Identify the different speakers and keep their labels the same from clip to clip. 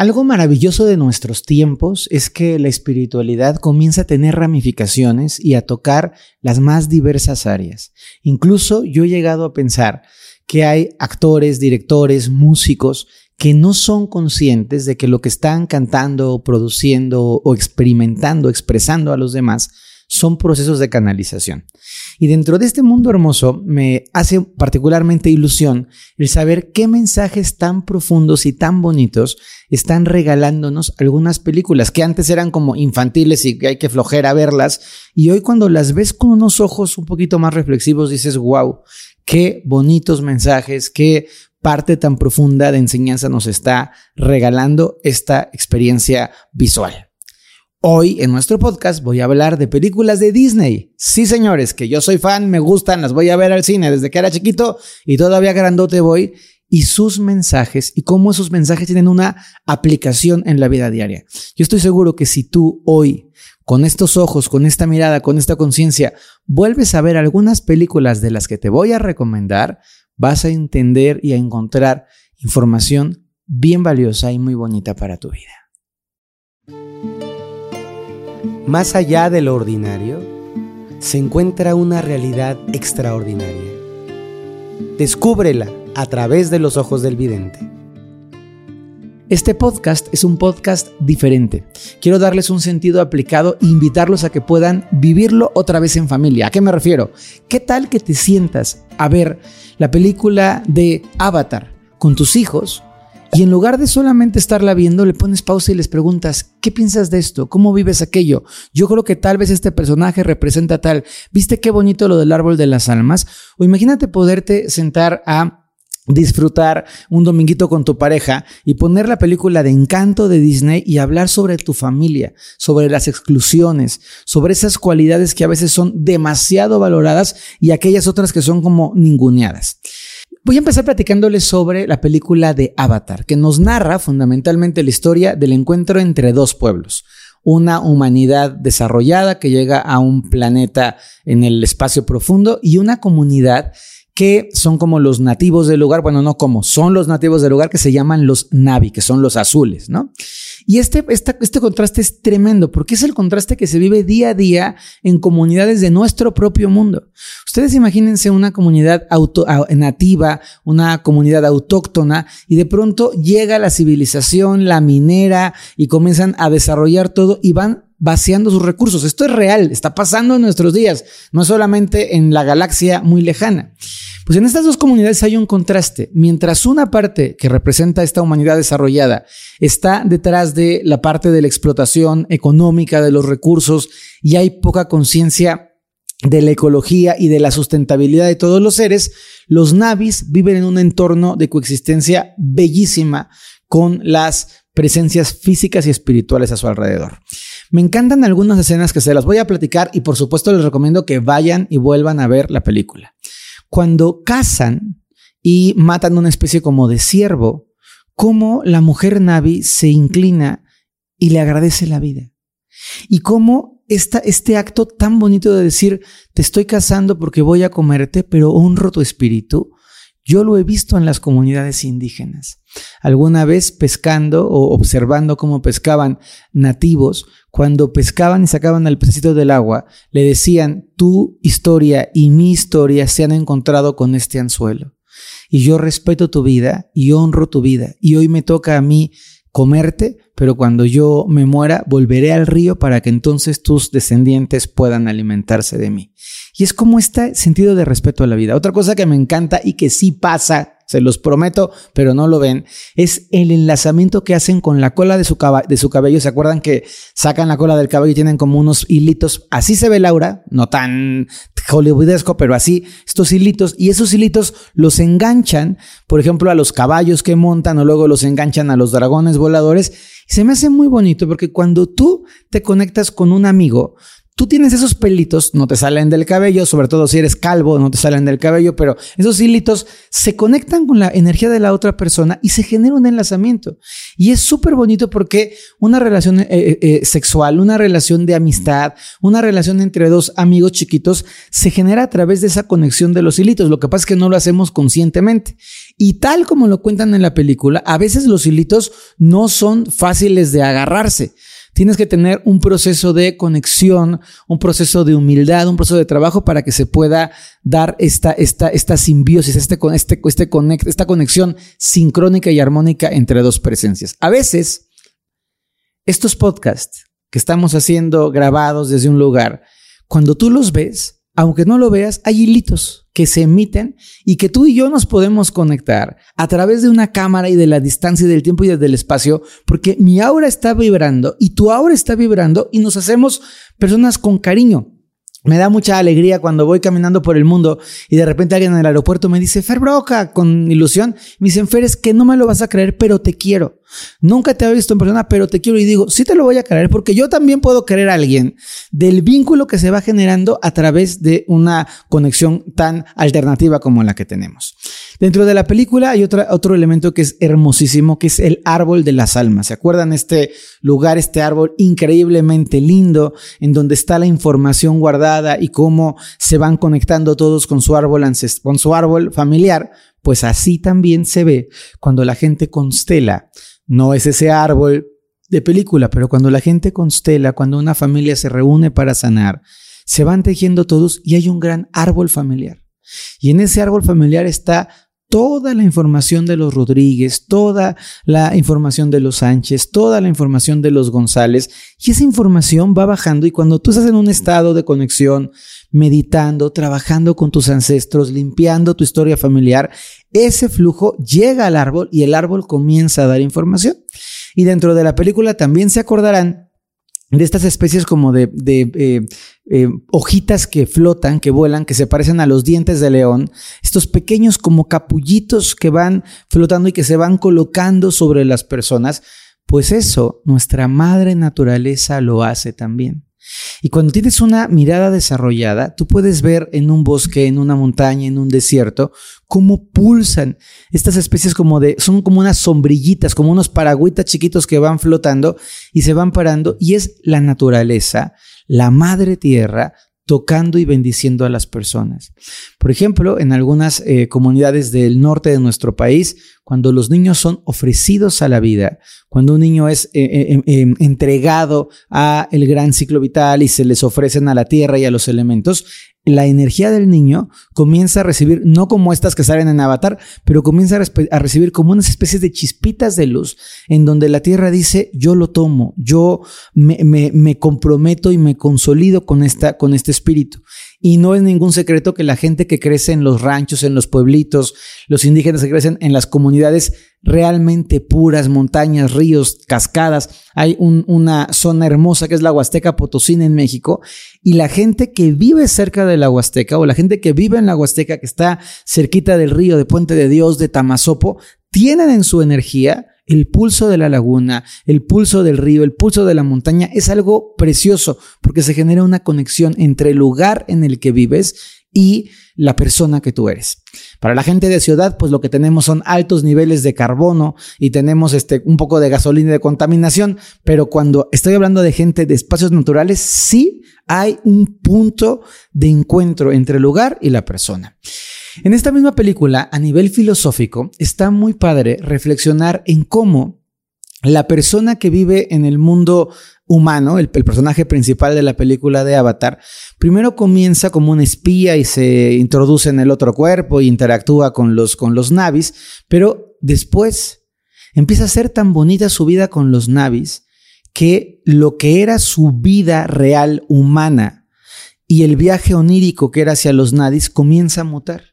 Speaker 1: Algo maravilloso de nuestros tiempos es que la espiritualidad comienza a tener ramificaciones y a tocar las más diversas áreas. Incluso yo he llegado a pensar que hay actores, directores, músicos que no son conscientes de que lo que están cantando, produciendo o experimentando, expresando a los demás, son procesos de canalización. Y dentro de este mundo hermoso me hace particularmente ilusión el saber qué mensajes tan profundos y tan bonitos están regalándonos algunas películas que antes eran como infantiles y que hay que flojera verlas. Y hoy cuando las ves con unos ojos un poquito más reflexivos dices, wow, qué bonitos mensajes, qué parte tan profunda de enseñanza nos está regalando esta experiencia visual. Hoy en nuestro podcast voy a hablar de películas de Disney. Sí, señores, que yo soy fan, me gustan, las voy a ver al cine desde que era chiquito y todavía grandote voy. Y sus mensajes y cómo esos mensajes tienen una aplicación en la vida diaria. Yo estoy seguro que si tú hoy, con estos ojos, con esta mirada, con esta conciencia, vuelves a ver algunas películas de las que te voy a recomendar, vas a entender y a encontrar información bien valiosa y muy bonita para tu vida.
Speaker 2: Más allá de lo ordinario, se encuentra una realidad extraordinaria. Descúbrela a través de los ojos del vidente.
Speaker 1: Este podcast es un podcast diferente. Quiero darles un sentido aplicado e invitarlos a que puedan vivirlo otra vez en familia. ¿A qué me refiero? ¿Qué tal que te sientas a ver la película de Avatar con tus hijos y en lugar de solamente estarla viendo, le pones pausa y les preguntas, ¿qué piensas de esto? ¿Cómo vives aquello? Yo creo que tal vez este personaje representa tal. ¿Viste qué bonito lo del árbol de las almas? O imagínate poderte sentar a disfrutar un dominguito con tu pareja y poner la película de encanto de Disney y hablar sobre tu familia, sobre las exclusiones, sobre esas cualidades que a veces son demasiado valoradas y aquellas otras que son como ninguneadas. Voy a empezar platicándoles sobre la película de Avatar, que nos narra fundamentalmente la historia del encuentro entre dos pueblos. Una humanidad desarrollada que llega a un planeta en el espacio profundo y una comunidad que son como los nativos del lugar, bueno, no como, son los nativos del lugar que se llaman los Navi, que son los azules, ¿no? Y este, este contraste es tremendo porque es el contraste que se vive día a día en comunidades de nuestro propio mundo. Ustedes imagínense una comunidad auto, nativa, una comunidad autóctona y de pronto llega la civilización, la minera y comienzan a desarrollar todo y van vaciando sus recursos. Esto es real, está pasando en nuestros días, no solamente en la galaxia muy lejana. Pues en estas dos comunidades hay un contraste. Mientras una parte que representa esta humanidad desarrollada está detrás de la parte de la explotación económica de los recursos y hay poca conciencia de la ecología y de la sustentabilidad de todos los seres, los navis viven en un entorno de coexistencia bellísima con las presencias físicas y espirituales a su alrededor. Me encantan algunas escenas que se las voy a platicar y por supuesto les recomiendo que vayan y vuelvan a ver la película. Cuando cazan y matan una especie como de ciervo, cómo la mujer Navi se inclina y le agradece la vida. Y cómo esta, este acto tan bonito de decir, te estoy casando porque voy a comerte, pero honro tu espíritu, yo lo he visto en las comunidades indígenas. Alguna vez pescando o observando cómo pescaban nativos, cuando pescaban y sacaban al pececito del agua, le decían, tu historia y mi historia se han encontrado con este anzuelo. Y yo respeto tu vida y honro tu vida. Y hoy me toca a mí comerte, pero cuando yo me muera volveré al río para que entonces tus descendientes puedan alimentarse de mí. Y es como este sentido de respeto a la vida. Otra cosa que me encanta y que sí pasa se los prometo, pero no lo ven, es el enlazamiento que hacen con la cola de su, de su cabello. ¿Se acuerdan que sacan la cola del cabello y tienen como unos hilitos? Así se ve Laura, no tan hollywoodesco, pero así, estos hilitos, y esos hilitos los enganchan, por ejemplo, a los caballos que montan o luego los enganchan a los dragones voladores. Y se me hace muy bonito porque cuando tú te conectas con un amigo, tú tienes esos pelitos, no te salen del cabello, sobre todo si eres calvo, no te salen del cabello, pero esos hilitos se conectan con la energía de la otra persona y se genera un enlazamiento. Y es súper bonito porque una relación eh, eh, eh, sexual, una relación de amistad, una relación entre dos amigos chiquitos, se genera a través de esa conexión de los hilitos. Lo que pasa es que no lo hacemos conscientemente. Y tal como lo cuentan en la película, a veces los hilitos no son fáciles de agarrarse. Tienes que tener un proceso de conexión, un proceso de humildad, un proceso de trabajo para que se pueda dar esta, esta, esta simbiosis, este, este, este esta conexión sincrónica y armónica entre dos presencias. A veces, estos podcasts que estamos haciendo grabados desde un lugar, cuando tú los ves, aunque no lo veas, hay hilitos que se emiten y que tú y yo nos podemos conectar a través de una cámara y de la distancia y del tiempo y del espacio, porque mi aura está vibrando y tu aura está vibrando y nos hacemos personas con cariño. Me da mucha alegría cuando voy caminando por el mundo y de repente alguien en el aeropuerto me dice, Fer Broca, con ilusión. Me dicen, Fer, es que no me lo vas a creer, pero te quiero. Nunca te he visto en persona, pero te quiero. Y digo, sí te lo voy a creer porque yo también puedo querer a alguien del vínculo que se va generando a través de una conexión tan alternativa como la que tenemos. Dentro de la película hay otro elemento que es hermosísimo, que es el árbol de las almas. ¿Se acuerdan este lugar, este árbol increíblemente lindo, en donde está la información guardada y cómo se van conectando todos con su árbol, con su árbol familiar? Pues así también se ve cuando la gente constela. No es ese árbol de película, pero cuando la gente constela, cuando una familia se reúne para sanar, se van tejiendo todos y hay un gran árbol familiar. Y en ese árbol familiar está toda la información de los Rodríguez, toda la información de los Sánchez, toda la información de los González, y esa información va bajando y cuando tú estás en un estado de conexión, meditando, trabajando con tus ancestros, limpiando tu historia familiar, ese flujo llega al árbol y el árbol comienza a dar información. Y dentro de la película también se acordarán de estas especies como de, eh, eh, hojitas que flotan, que vuelan, que se parecen a los dientes de león, estos pequeños como capullitos que van flotando y que se van colocando sobre las personas, pues eso nuestra madre naturaleza lo hace también. Y cuando tienes una mirada desarrollada, tú puedes ver en un bosque, en una montaña, en un desierto, cómo pulsan estas especies como de, son como unas sombrillitas, como unos paragüitas chiquitos que van flotando y se van parando y es la naturaleza, la madre tierra, tocando y bendiciendo a las personas. Por ejemplo, en algunas eh, comunidades del norte de nuestro país, cuando los niños son ofrecidos a la vida, cuando un niño es eh, eh, em, em, entregado a el gran ciclo vital y se les ofrecen a la tierra y a los elementos, la energía del niño comienza a recibir, no como estas que salen en Avatar, pero comienza a, recibir como unas especies de chispitas de luz, en donde la tierra dice, yo lo tomo, yo me, me comprometo y me consolido con, esta, con este espíritu. Y no es ningún secreto que la gente que crece en los ranchos, en los pueblitos, los indígenas que crecen en las comunidades realmente puras, montañas, ríos, cascadas. Hay una zona hermosa que es la Huasteca Potosina en México. Y la gente que vive cerca de la Huasteca o la gente que vive en la Huasteca, que está cerquita del río de Puente de Dios, de Tamazopo, tienen en su energía el pulso de la laguna, el pulso del río, el pulso de la montaña es algo precioso porque se genera una conexión entre el lugar en el que vives y la persona que tú eres. Para la gente de ciudad, pues lo que tenemos son altos niveles de carbono y tenemos este, un poco de gasolina y de contaminación, pero cuando estoy hablando de gente de espacios naturales, sí hay un punto de encuentro entre el lugar y la persona. En esta misma película, a nivel filosófico, está muy padre reflexionar en cómo la persona que vive en el mundo humano, el, personaje principal de la película de Avatar, primero comienza como un espía y se introduce en el otro cuerpo y interactúa con los, con los navis, pero después empieza a ser tan bonita su vida con los navis que lo que era su vida real humana y el viaje onírico que era hacia los nadis comienza a mutar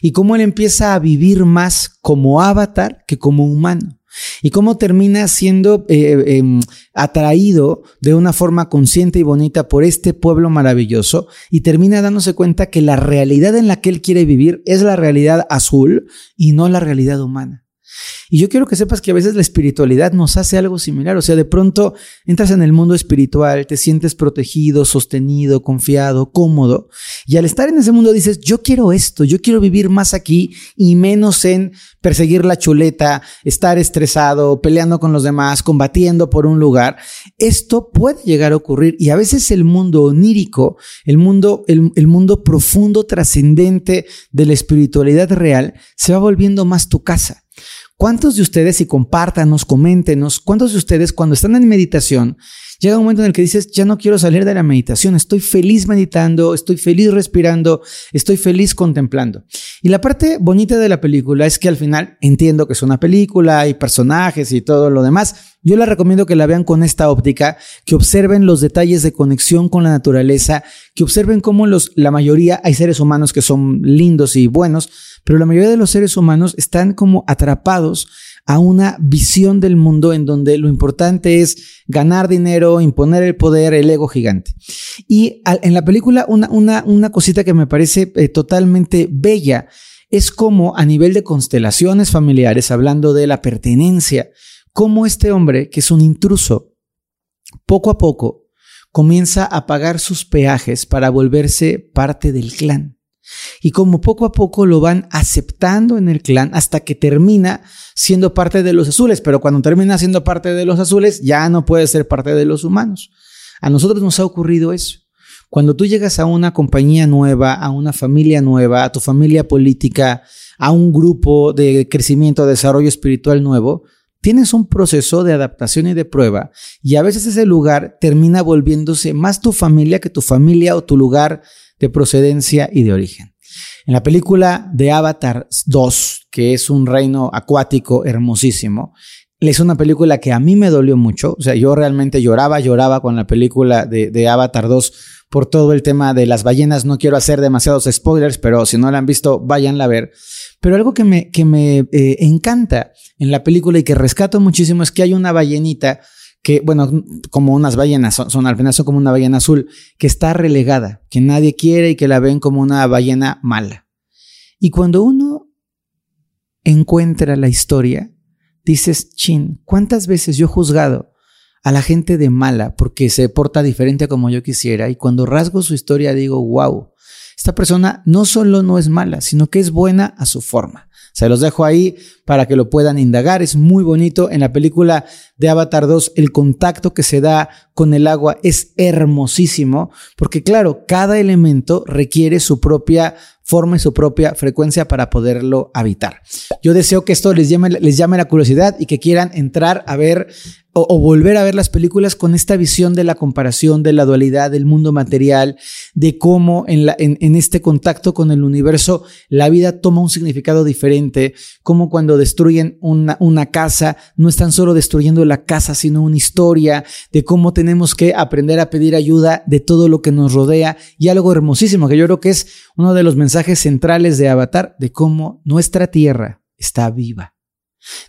Speaker 1: y cómo él empieza a vivir más como avatar que como humano. Y cómo termina siendo eh, em, atraído de una forma consciente y bonita por este pueblo maravilloso y termina dándose cuenta que la realidad en la que él quiere vivir es la realidad azul y no la realidad humana. Y yo quiero que sepas que a veces la espiritualidad nos hace algo similar. O sea, de pronto entras en el mundo espiritual, te sientes protegido, sostenido, confiado, cómodo. Y al estar en ese mundo dices, yo quiero esto, yo quiero vivir más aquí y menos en perseguir la chuleta, estar estresado, peleando con los demás, combatiendo por un lugar. Esto puede llegar a ocurrir y a veces el mundo onírico, el mundo, el, mundo profundo, trascendente de la espiritualidad real, se va volviendo más tu casa. ¿Cuántos de ustedes, y compártanos, coméntenos, cuántos de ustedes cuando están en meditación, llega un momento en el que dices, ya no quiero salir de la meditación, estoy feliz meditando, estoy feliz respirando, estoy feliz contemplando? Y la parte bonita de la película es que al final entiendo que es una película, hay personajes y todo lo demás. Yo les recomiendo que la vean con esta óptica, que observen los detalles de conexión con la naturaleza, que observen cómo los, la mayoría, hay seres humanos que son lindos y buenos, pero la mayoría de los seres humanos están como atrapados a una visión del mundo en donde lo importante es ganar dinero, imponer el poder, el ego gigante. Y en la película una, una, una cosita que me parece eh, totalmente bella es como a nivel de constelaciones familiares, hablando de la pertenencia, como este hombre, que es un intruso, poco a poco comienza a pagar sus peajes para volverse parte del clan. Y como poco a poco lo van aceptando en el clan hasta que termina siendo parte de los azules, pero cuando termina siendo parte de los azules ya no puede ser parte de los humanos. A nosotros nos ha ocurrido eso. Cuando tú llegas a una compañía nueva, a una familia nueva, a tu familia política, a un grupo de crecimiento, desarrollo espiritual nuevo, tienes un proceso de adaptación y de prueba y a veces ese lugar termina volviéndose más tu familia que tu familia o tu lugar de procedencia y de origen. En la película de Avatar 2, que es un reino acuático hermosísimo, es una película que a mí me dolió mucho. O sea, yo realmente lloraba, lloraba con la película de, Avatar 2 por todo el tema de las ballenas. No quiero hacer demasiados spoilers, pero si no la han visto, váyanla a ver. Pero algo que me, que me eh, encanta en la película y que rescato muchísimo es que hay una ballenita que, bueno, como unas ballenas, son, al final son como una ballena azul, que está relegada, que nadie quiere y que la ven como una ballena mala. Y cuando uno encuentra la historia, dices, chin, ¿cuántas veces yo he juzgado a la gente de mala porque se porta diferente a como yo quisiera? Y cuando rasgo su historia digo, wow, esta persona no solo no es mala, sino que es buena a su forma. Se los dejo ahí para que lo puedan indagar. Es muy bonito. En la película de Avatar 2, el contacto que se da con el agua es hermosísimo, porque claro, cada elemento requiere su propia forma y su propia frecuencia para poderlo habitar. Yo deseo que esto les llame, les llame la curiosidad y que quieran entrar a ver o, volver a ver las películas con esta visión de la comparación, de la dualidad, del mundo material, de cómo en, en, este contacto con el universo la vida toma un significado diferente, como cuando destruyen una, una casa, no están solo destruyendo la casa, sino una historia, de cómo tenemos que aprender a pedir ayuda de todo lo que nos rodea y algo hermosísimo que yo creo que es uno de los mensajes centrales de Avatar, de cómo nuestra tierra está viva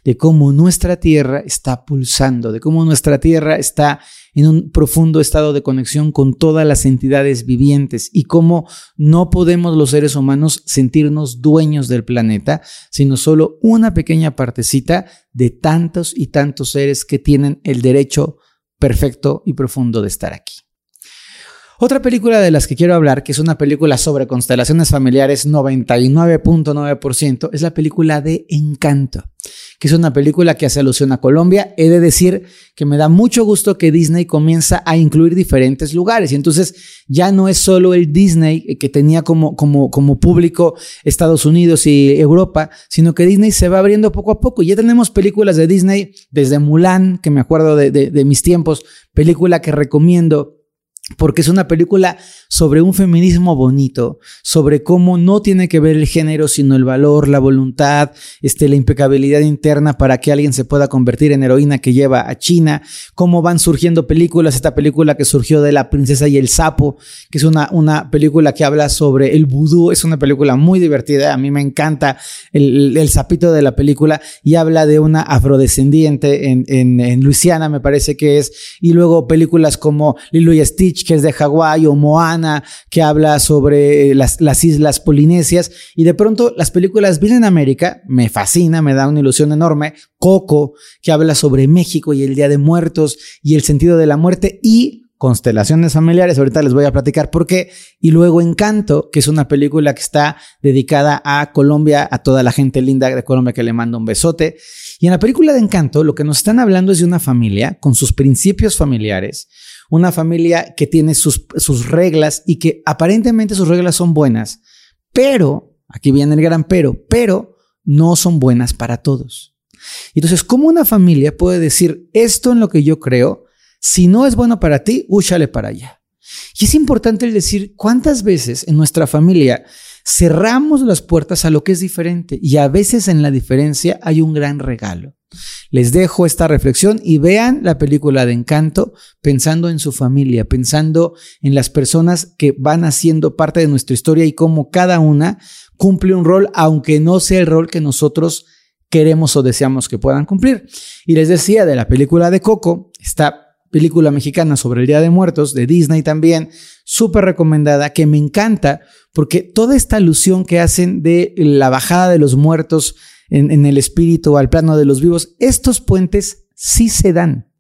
Speaker 1: de cómo nuestra Tierra está pulsando, de cómo nuestra Tierra está en un profundo estado de conexión con todas las entidades vivientes y cómo no podemos los seres humanos sentirnos dueños del planeta, sino solo una pequeña partecita de tantos y tantos seres que tienen el derecho perfecto y profundo de estar aquí. Otra película de las que quiero hablar, que es una película sobre constelaciones familiares 99.9%, es la película de Encanto que es una película que hace alusión a Colombia. He de decir que me da mucho gusto que Disney comienza a incluir diferentes lugares y entonces ya no es solo el Disney que tenía como, como, como público Estados Unidos y Europa, sino que Disney se va abriendo poco a poco. Ya tenemos películas de Disney desde Mulan, que me acuerdo de, de mis tiempos, película que recomiendo porque es una película sobre un feminismo bonito, sobre cómo no tiene que ver el género, sino el valor, la voluntad, este, la impecabilidad interna para que alguien se pueda convertir en heroína que lleva a China, cómo van surgiendo películas, esta película que surgió de La princesa y el sapo, que es una, una película que habla sobre el vudú, es una película muy divertida, a mí me encanta el, el sapito de la película y habla de una afrodescendiente en, en, en Luisiana, me parece que es, y luego películas como Lilo y Stitch, Que es de Hawái, o Moana, que habla sobre las, las islas polinesias, y de pronto las películas vienen América, me fascina, me da una ilusión enorme, Coco, que habla sobre México y el Día de Muertos y el sentido de la muerte, y constelaciones familiares, ahorita les voy a platicar por qué, y luego Encanto, que es una película que está dedicada a Colombia, a toda la gente linda de Colombia que le manda un besote. Y en la película de Encanto lo que nos están hablando es de una familia con sus principios familiares, una familia que tiene sus, sus reglas y que aparentemente sus reglas son buenas, pero, aquí viene el gran pero, pero no son buenas para todos. Entonces, ¿cómo una familia puede decir esto en lo que yo creo? Si no es bueno para ti, úchale para allá. Y es importante decir cuántas veces en nuestra familia cerramos las puertas a lo que es diferente y a veces en la diferencia hay un gran regalo. Les dejo esta reflexión y vean la película de Encanto pensando en su familia, pensando en las personas que van haciendo parte de nuestra historia y cómo cada una cumple un rol, aunque no sea el rol que nosotros queremos o deseamos que puedan cumplir. Y les decía de la película de Coco, está película mexicana sobre el Día de Muertos de Disney también, súper recomendada, que me encanta porque toda esta alusión que hacen de la bajada de los muertos en, el espíritu al plano de los vivos, estos puentes sí se dan.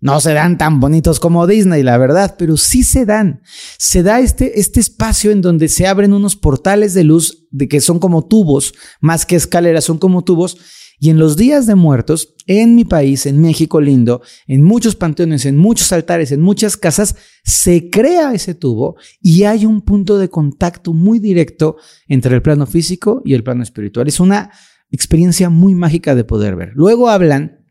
Speaker 1: No se dan tan bonitos como Disney, la verdad, pero sí se dan. Se da este, este espacio en donde se abren unos portales de luz de que son como tubos, más que escaleras, son como tubos y en los días de muertos, en mi país, en México lindo, en muchos panteones, en muchos altares, en muchas casas, se crea ese tubo y hay un punto de contacto muy directo entre el plano físico y el plano espiritual. Es una experiencia muy mágica de poder ver. Luego hablan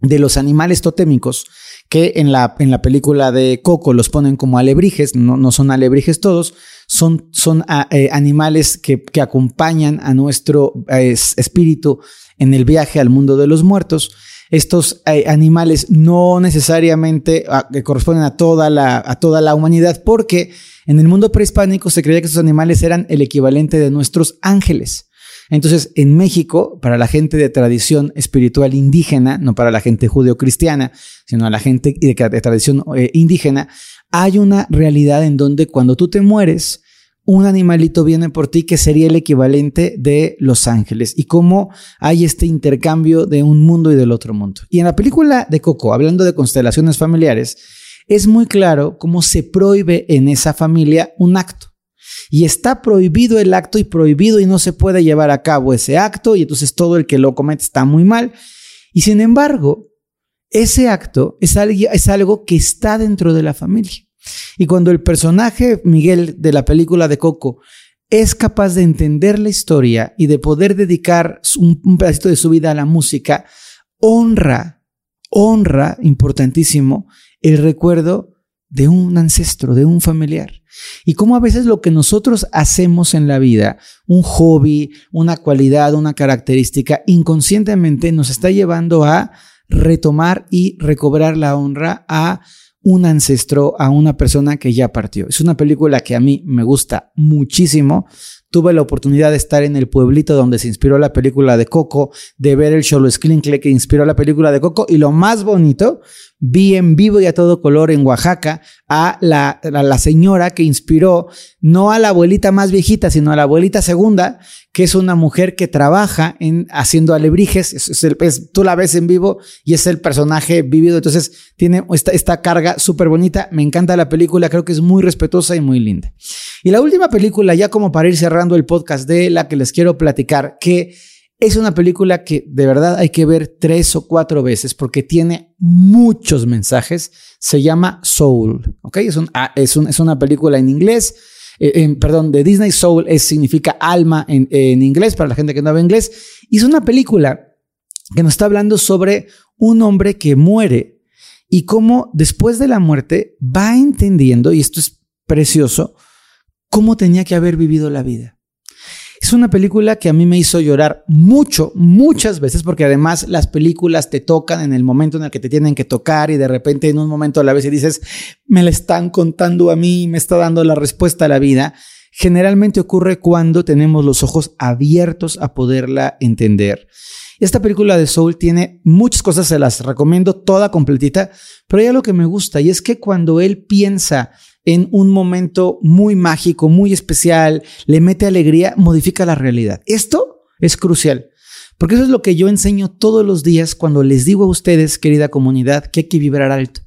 Speaker 1: de los animales totémicos que en la, en la película de Coco los ponen como alebrijes, no, no son alebrijes todos, son, son ah, eh, animales que, que, acompañan a nuestro espíritu en el viaje al mundo de los muertos. Estos eh, animales no necesariamente ah, corresponden a toda, la, a toda la humanidad porque en el mundo prehispánico se creía que estos animales eran el equivalente de nuestros ángeles. Entonces, en México, para la gente de tradición espiritual indígena, no para la gente judeo-cristiana, sino a la gente de, tradición eh, indígena, hay una realidad en donde cuando tú te mueres, un animalito viene por ti que sería el equivalente de los ángeles y cómo hay este intercambio de un mundo y del otro mundo. Y en la película de Coco, hablando de constelaciones familiares, es muy claro cómo se prohíbe en esa familia un acto. Y está prohibido el acto y prohibido y no se puede llevar a cabo ese acto y entonces todo el que lo comete está muy mal. Y sin embargo, ese acto es algo, que está dentro de la familia. Y cuando el personaje Miguel de la película de Coco es capaz de entender la historia y de poder dedicar un, pedacito de su vida a la música, honra, honra, importantísimo, el recuerdo de un ancestro, de un familiar. Y cómo a veces lo que nosotros hacemos en la vida, un hobby, una cualidad, una característica, inconscientemente nos está llevando a retomar y recobrar la honra a un ancestro, a una persona que ya partió. Es una película que a mí me gusta muchísimo. Tuve la oportunidad de estar en el pueblito donde se inspiró la película de Coco, de ver el Cholo Esclincle que inspiró la película de Coco. Y lo más bonito, vi en vivo y a todo color en Oaxaca a la, la señora que inspiró no a la abuelita más viejita, sino a la abuelita segunda, que es una mujer que trabaja en haciendo alebrijes. Es, tú la ves en vivo y es el personaje vivido. Entonces tiene esta, esta carga súper bonita. Me encanta la película. Creo que es muy respetuosa y muy linda. Y la última película, ya como para ir cerrando el podcast de la que les quiero platicar, que es una película que de verdad hay que ver tres o cuatro veces porque tiene muchos mensajes. Se llama Soul. ¿Ok? Es, ah, una película en inglés eh, perdón, de Disney Soul es, significa alma en, en inglés, para la gente que no habla inglés. Y es una película que nos está hablando sobre un hombre que muere y cómo después de la muerte va entendiendo, y esto es precioso, cómo tenía que haber vivido la vida. Es una película que a mí me hizo llorar mucho, muchas veces, porque además las películas te tocan en el momento en el que te tienen que tocar y de repente en un momento a la vez dices, me la están contando a mí, me está dando la respuesta a la vida. Generalmente ocurre cuando tenemos los ojos abiertos a poderla entender. Esta película de Soul tiene muchas cosas, se las recomiendo toda completita, pero hay algo que me gusta y es que cuando él piensa en un momento muy mágico, muy especial, le mete alegría, modifica la realidad. Esto es crucial. Porque eso es lo que yo enseño todos los días cuando les digo a ustedes, querida comunidad, que hay que vibrar alto,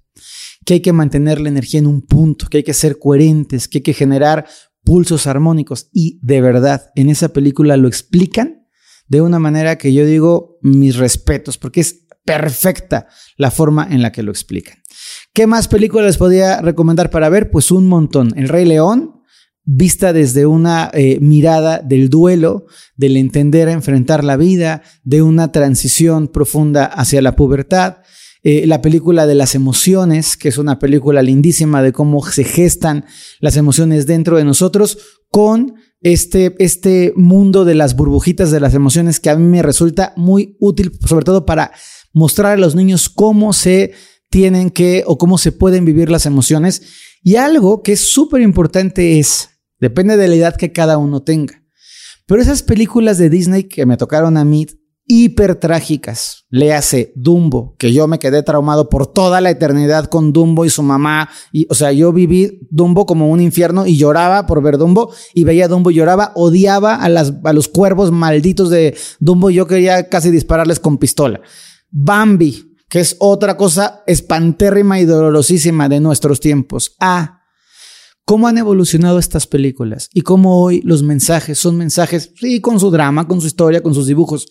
Speaker 1: que hay que mantener la energía en un punto, que hay que ser coherentes, que hay que generar pulsos armónicos. Y de verdad, en esa película lo explican de una manera que yo digo mis respetos, porque es perfecta la forma en la que lo explican. ¿Qué más películas les podía recomendar para ver? Pues un montón. El Rey León, vista desde una eh, mirada del duelo, del entender a enfrentar la vida, de una transición profunda hacia la pubertad. Eh, la película de las emociones, que es una película lindísima de cómo se gestan las emociones dentro de nosotros, con este, este mundo de las burbujitas de las emociones que a mí me resulta muy útil, sobre todo para mostrar a los niños cómo se tienen que o cómo se pueden vivir las emociones. Y algo que es súper importante es Depende de la edad que cada uno tenga. Pero esas películas de Disney que me tocaron a mí, hiper trágicas, léase Dumbo, que yo me quedé traumado por toda la eternidad con Dumbo y su mamá. Y, o sea, yo viví Dumbo como un infierno y lloraba por ver Dumbo y veía Dumbo y lloraba, odiaba a, las, a los cuervos malditos de Dumbo. Yo quería casi dispararles con pistola. Bambi, que es otra cosa espantérrima y dolorosísima de nuestros tiempos. Ah, cómo han evolucionado estas películas y cómo hoy los mensajes son mensajes, sí, con su drama, con su historia, con sus dibujos,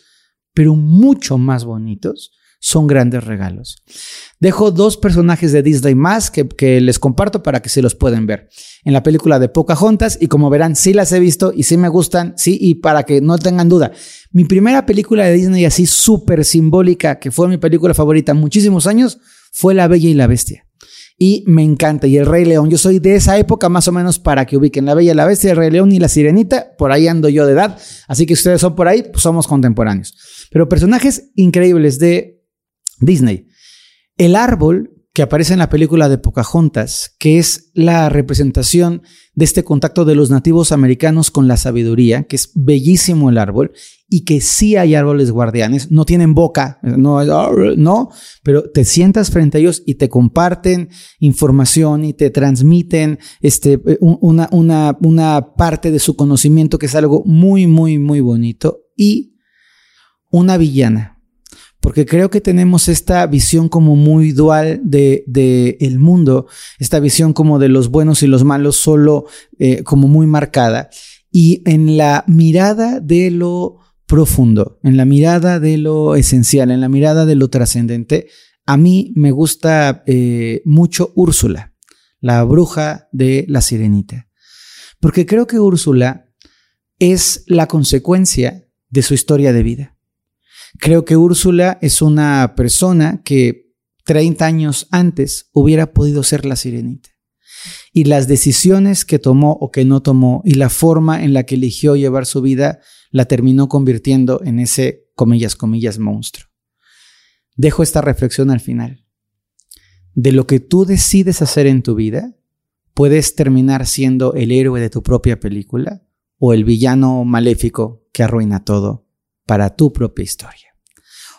Speaker 1: pero mucho más bonitos, son grandes regalos. Dejo dos personajes de Disney más que, les comparto para que se los puedan ver. En la película de Pocahontas, y como verán, sí las he visto y sí me gustan, sí, y para que no tengan duda. Mi primera película de Disney así súper simbólica, que fue mi película favorita muchísimos años, fue La Bella y la Bestia y me encanta. Y el Rey León, yo soy de esa época más o menos para que ubiquen la Bella, la Bestia, el Rey León y la Sirenita, por ahí ando yo de edad, así que ustedes son por ahí, pues somos contemporáneos. Pero personajes increíbles de Disney. El árbol que aparece en la película de Pocahontas, que es la representación de este contacto de los nativos americanos con la sabiduría, que es bellísimo el árbol, y que sí hay árboles guardianes, no tienen boca, no, no, pero te sientas frente a ellos y te comparten información y te transmiten este, una, parte de su conocimiento que es algo muy, muy, muy bonito, y una villana porque creo que tenemos esta visión como muy dual de, el mundo, esta visión como de los buenos y los malos solo eh, como muy marcada. Y en la mirada de lo profundo, en la mirada de lo esencial, en la mirada de lo trascendente, a mí me gusta eh, mucho Úrsula, la bruja de la sirenita. Porque creo que Úrsula es la consecuencia de su historia de vida. Creo que Úrsula es una persona que 30 años antes hubiera podido ser la sirenita. Y las decisiones que tomó o que no tomó y la forma en la que eligió llevar su vida la terminó convirtiendo en ese, comillas, comillas, monstruo. Dejo esta reflexión al final. De lo que tú decides hacer en tu vida, puedes terminar siendo el héroe de tu propia película o el villano maléfico que arruina todo para tu propia historia.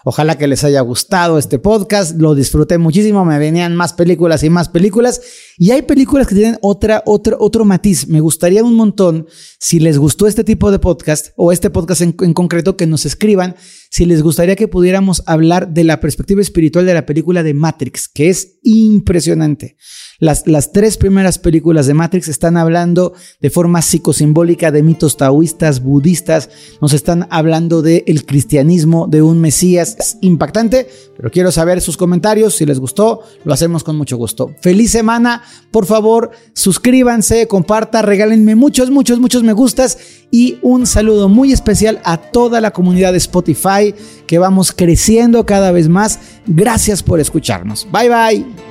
Speaker 1: Ojalá que les haya gustado este podcast, lo disfruté muchísimo, me venían más películas y más películas y hay películas que tienen otra, otra, otro matiz. Me gustaría un montón, si les gustó este tipo de podcast o este podcast en, en concreto, que nos escriban si les gustaría que pudiéramos hablar de la perspectiva espiritual de la película de Matrix, que es impresionante. Las, las tres primeras películas de Matrix están hablando de forma psicosimbólica de mitos taoístas, budistas, nos están hablando del el cristianismo, de un Mesías. Es impactante, pero quiero saber sus comentarios. Si les gustó, lo hacemos con mucho gusto. Feliz semana, por favor, suscríbanse, compartan, regálenme muchos, muchos, muchos me gustas y un saludo muy especial a toda la comunidad de Spotify que vamos creciendo cada vez más. Gracias por escucharnos. Bye bye.